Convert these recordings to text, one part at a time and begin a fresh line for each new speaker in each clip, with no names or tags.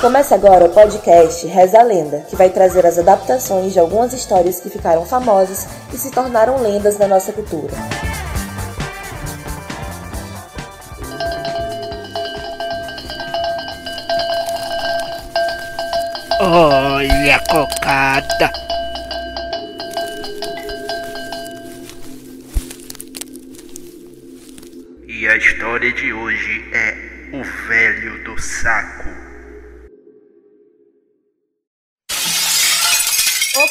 Começa agora o podcast Reza a Lenda, que vai trazer as adaptações de algumas histórias que ficaram famosas e se tornaram lendas na nossa cultura.
Olha a cocada! E a história de hoje é O Velho do Saco.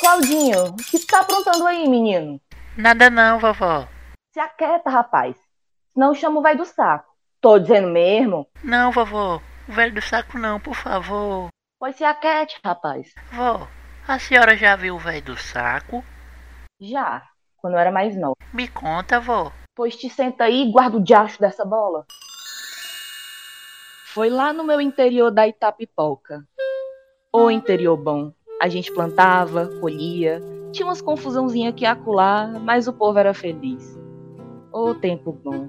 Claudinho, o que tu tá aprontando aí, menino?
Nada não, vovó.
Se aquieta, rapaz. Senão chama o velho do saco. Tô dizendo mesmo?
Não, vovó. O velho do saco não, por favor.
Pois se aquete, rapaz.
Vó, a senhora já viu o velho do saco?
Já, quando eu era mais nova.
Me conta, vó.
Pois te senta aí e guarda o diacho dessa bola. Foi lá no meu interior da Itapipoca. Ô interior bom. A gente plantava, colhia, tinha umas confusãozinhas aqui e acolá, mas o povo era feliz. Ô tempo bom.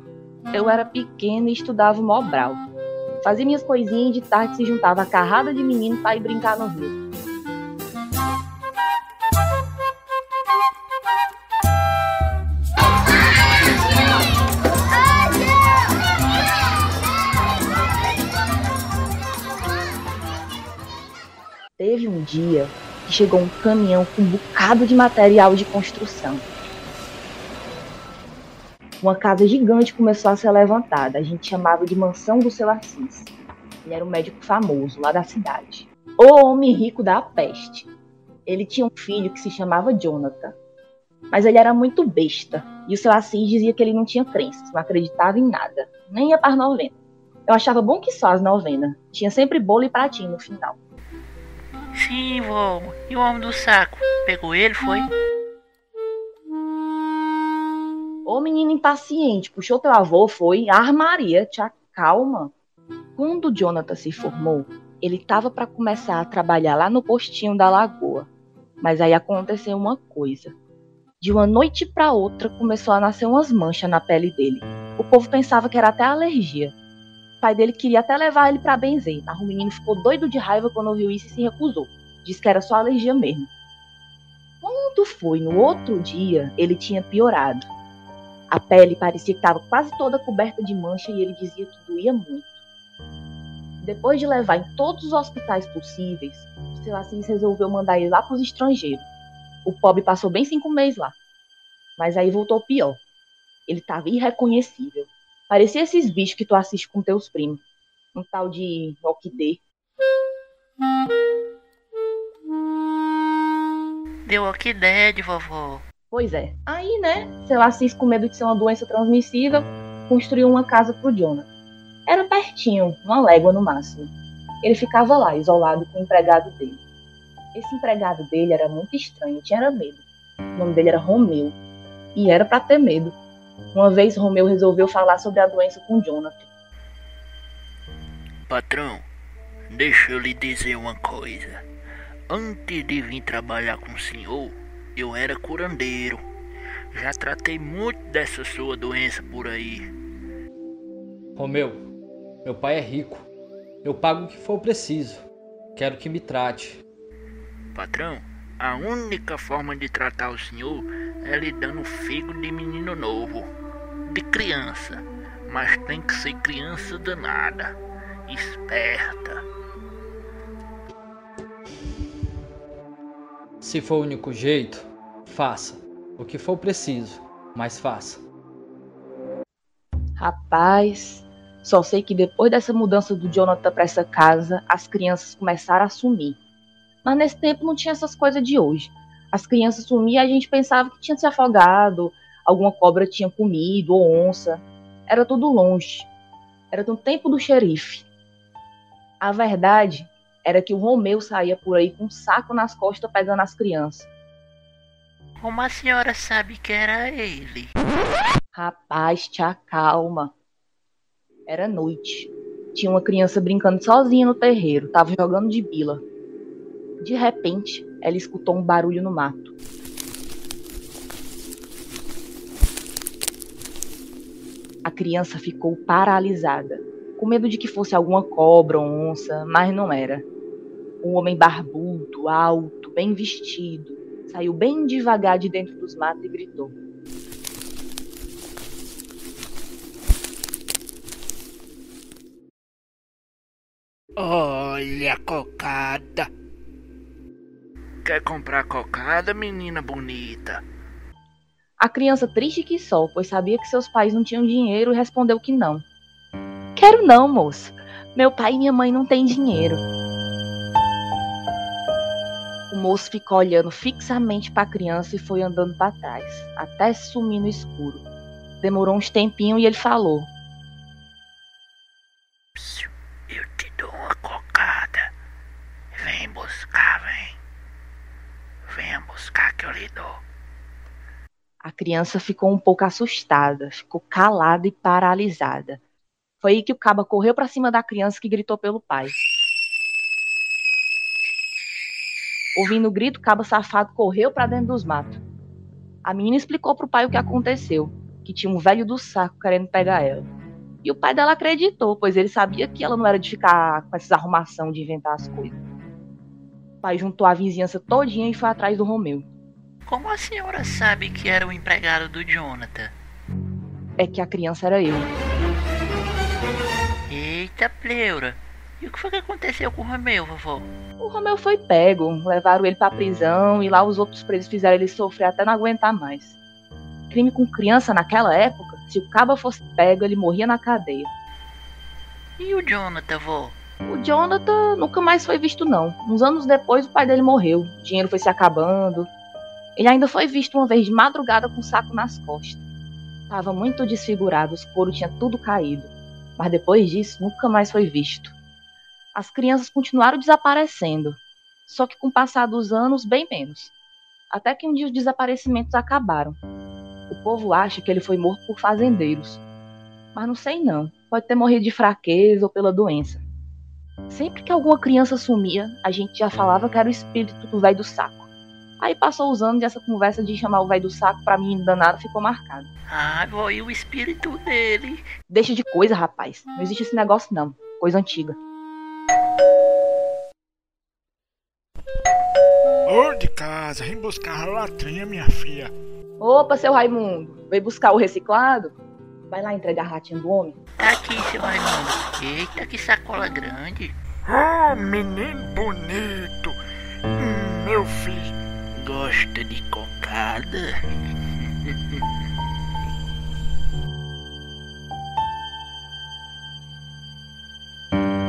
Eu era pequena e estudava o Mobral. Fazia minhas coisinhas e de tarde se juntava a carrada de menino para ir brincar no rio. Dia que chegou um caminhão com um bocado de material de construção. Uma casa gigante começou a ser levantada. A gente chamava de Mansão do Seu Assis. Ele era um médico famoso lá da cidade. O homem rico da peste. Ele tinha um filho que se chamava Jonathan. Mas ele era muito besta. E o seu Assis dizia que ele não tinha crenças, não acreditava em nada. Nem ia para as novenas. Eu achava bom que só as novenas. Tinha sempre bolo e pratinho no final.
Sim, vó. E o homem do saco? Pegou ele, foi?
Ô menino impaciente, puxou teu avô, foi? Armaria, te acalma. Quando Jonathan se formou, ele estava para começar a trabalhar lá no postinho da lagoa. Mas aí aconteceu uma coisa. De uma noite para outra começou a nascer umas manchas na pele dele. O povo pensava que era até alergia. O pai dele queria até levar ele para benzer, mas o menino ficou doido de raiva quando ouviu isso e se recusou. Disse que era só alergia mesmo. Quando foi no outro dia, ele tinha piorado. A pele parecia que estava quase toda coberta de mancha e ele dizia que doía muito. Depois de levar em todos os hospitais possíveis, o seu Assis resolveu mandar ele lá para os estrangeiros. O pobre passou bem cinco meses lá. Mas aí voltou pior. Ele estava irreconhecível. Parecia esses bichos que tu assiste com teus primos. Um tal de orquidê.
Deu orquídea de vovó.
Pois é. Aí, né, seu Assis, com medo de ser uma doença transmissível, construiu uma casa pro Jonathan. Era pertinho, uma légua no máximo. Ele ficava lá, isolado com o empregado dele. Esse empregado dele era muito estranho, tinha medo. O nome dele era Romeu. E era para ter medo. Uma vez Romeu resolveu falar sobre a doença com Jonathan.
Patrão, deixa eu lhe dizer uma coisa. Antes de vir trabalhar com o senhor, eu era curandeiro. Já tratei muito dessa sua doença por aí.
Romeu, meu pai é rico. Eu pago o que for preciso. Quero que me trate.
Patrão, a única forma de tratar o senhor é lhe dando figo de menino novo, de criança, mas tem que ser criança danada, esperta.
Se for o único jeito, faça. O que for preciso, mas faça.
Rapaz, só sei que depois dessa mudança do Jonathan para essa casa, as crianças começaram a sumir. Mas nesse tempo não tinha essas coisas de hoje. As crianças sumiam e a gente pensava que tinha se afogado, alguma cobra tinha comido, ou onça. Era tudo longe. Era no tempo do xerife. A verdade era que o Romeu saía por aí com um saco nas costas pegando as crianças.
Como a senhora sabe que era ele?
Rapaz, te acalma. Era noite. Tinha uma criança brincando sozinha no terreiro, tava jogando de bila. De repente, ela escutou um barulho no mato. Criança ficou paralisada, com medo de que fosse alguma cobra ou onça, mas não era. Um homem barbudo, alto, bem vestido, saiu bem devagar de dentro dos matos e gritou:
Olha a cocada. Quer comprar cocada, menina bonita?
A criança triste que só, pois sabia que seus pais não tinham dinheiro, respondeu que não. Quero não, moço. Meu pai e minha mãe não têm dinheiro. O moço ficou olhando fixamente para a criança e foi andando para trás, até sumir no escuro. Demorou uns tempinhos e ele falou: A criança ficou um pouco assustada, ficou calada e paralisada. Foi aí que o caba correu para cima da criança que gritou pelo pai. Ouvindo o grito, o caba safado correu para dentro dos matos. A menina explicou pro pai o que aconteceu, que tinha um velho do saco querendo pegar ela. E o pai dela acreditou, pois ele sabia que ela não era de ficar com essas arrumação de inventar as coisas. O pai juntou a vizinhança todinha e foi atrás do Romeu.
Como a senhora sabe que era o empregado do Jonathan?
É que a criança era eu.
Eita pleura. E o que foi que aconteceu com o Romeu, vovó?
O Romeu foi pego, levaram ele pra prisão e lá os outros presos fizeram ele sofrer até não aguentar mais. Crime com criança naquela época, se o caba fosse pego, ele morria na cadeia.
E o Jonathan, vó?
O Jonathan nunca mais foi visto não. Uns anos depois o pai dele morreu, o dinheiro foi se acabando. Ele ainda foi visto uma vez de madrugada com um saco nas costas. Tava muito desfigurado, os couro tinha tudo caído. Mas depois disso, nunca mais foi visto. As crianças continuaram desaparecendo, só que com o passar dos anos, bem menos. Até que um dia os desaparecimentos acabaram. O povo acha que ele foi morto por fazendeiros. Mas não sei não. Pode ter morrido de fraqueza ou pela doença. Sempre que alguma criança sumia, a gente já falava que era o espírito do velho do saco. Aí passou os anos e essa conversa de chamar o velho do saco pra mim danado ficou marcada.
Ah, e o espírito dele?
Deixa de coisa, rapaz. Não existe esse negócio não. Coisa antiga.
Ô de casa, vem buscar a latrinha, minha filha.
Opa, seu Raimundo. Veio buscar o reciclado? Vai lá entregar a ratinha do homem.
Tá aqui, seu Raimundo. Eita, que sacola grande.
Oh, menino bonito. Hum, meu filho.
Gosta de cocada?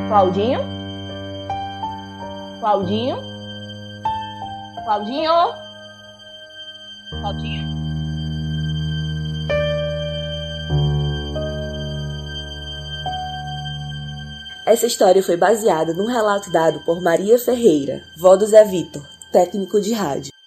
Claudinho? Claudinho? Claudinho? Claudinho?
Essa história foi baseada num relato dado por Maria Ferreira, vó do Zé Vitor, técnico de rádio.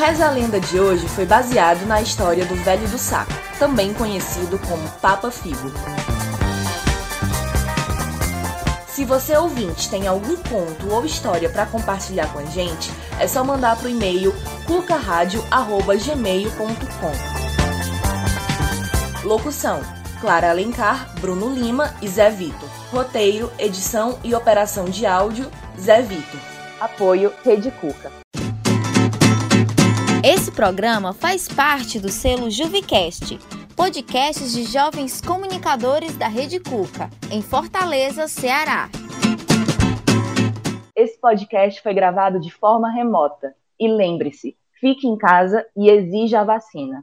Reza a Lenda de hoje foi baseado na história do Velho do Saco, também conhecido como Papa Figo. Se você ouvinte tem algum conto ou história para compartilhar com a gente, é só mandar para o e-mail cucaradio@gmail.com. Locução: Clara Alencar, Bruno Lima e Zé Vitor. Roteiro, edição e operação de áudio: Zé Vitor.
Apoio Rede Cuca.
Esse programa faz parte do selo Juvicast, podcasts de jovens comunicadores da Rede Cuca, em Fortaleza, Ceará.
esse podcast foi gravado de forma remota. E lembre-se, fique em casa e exija a vacina.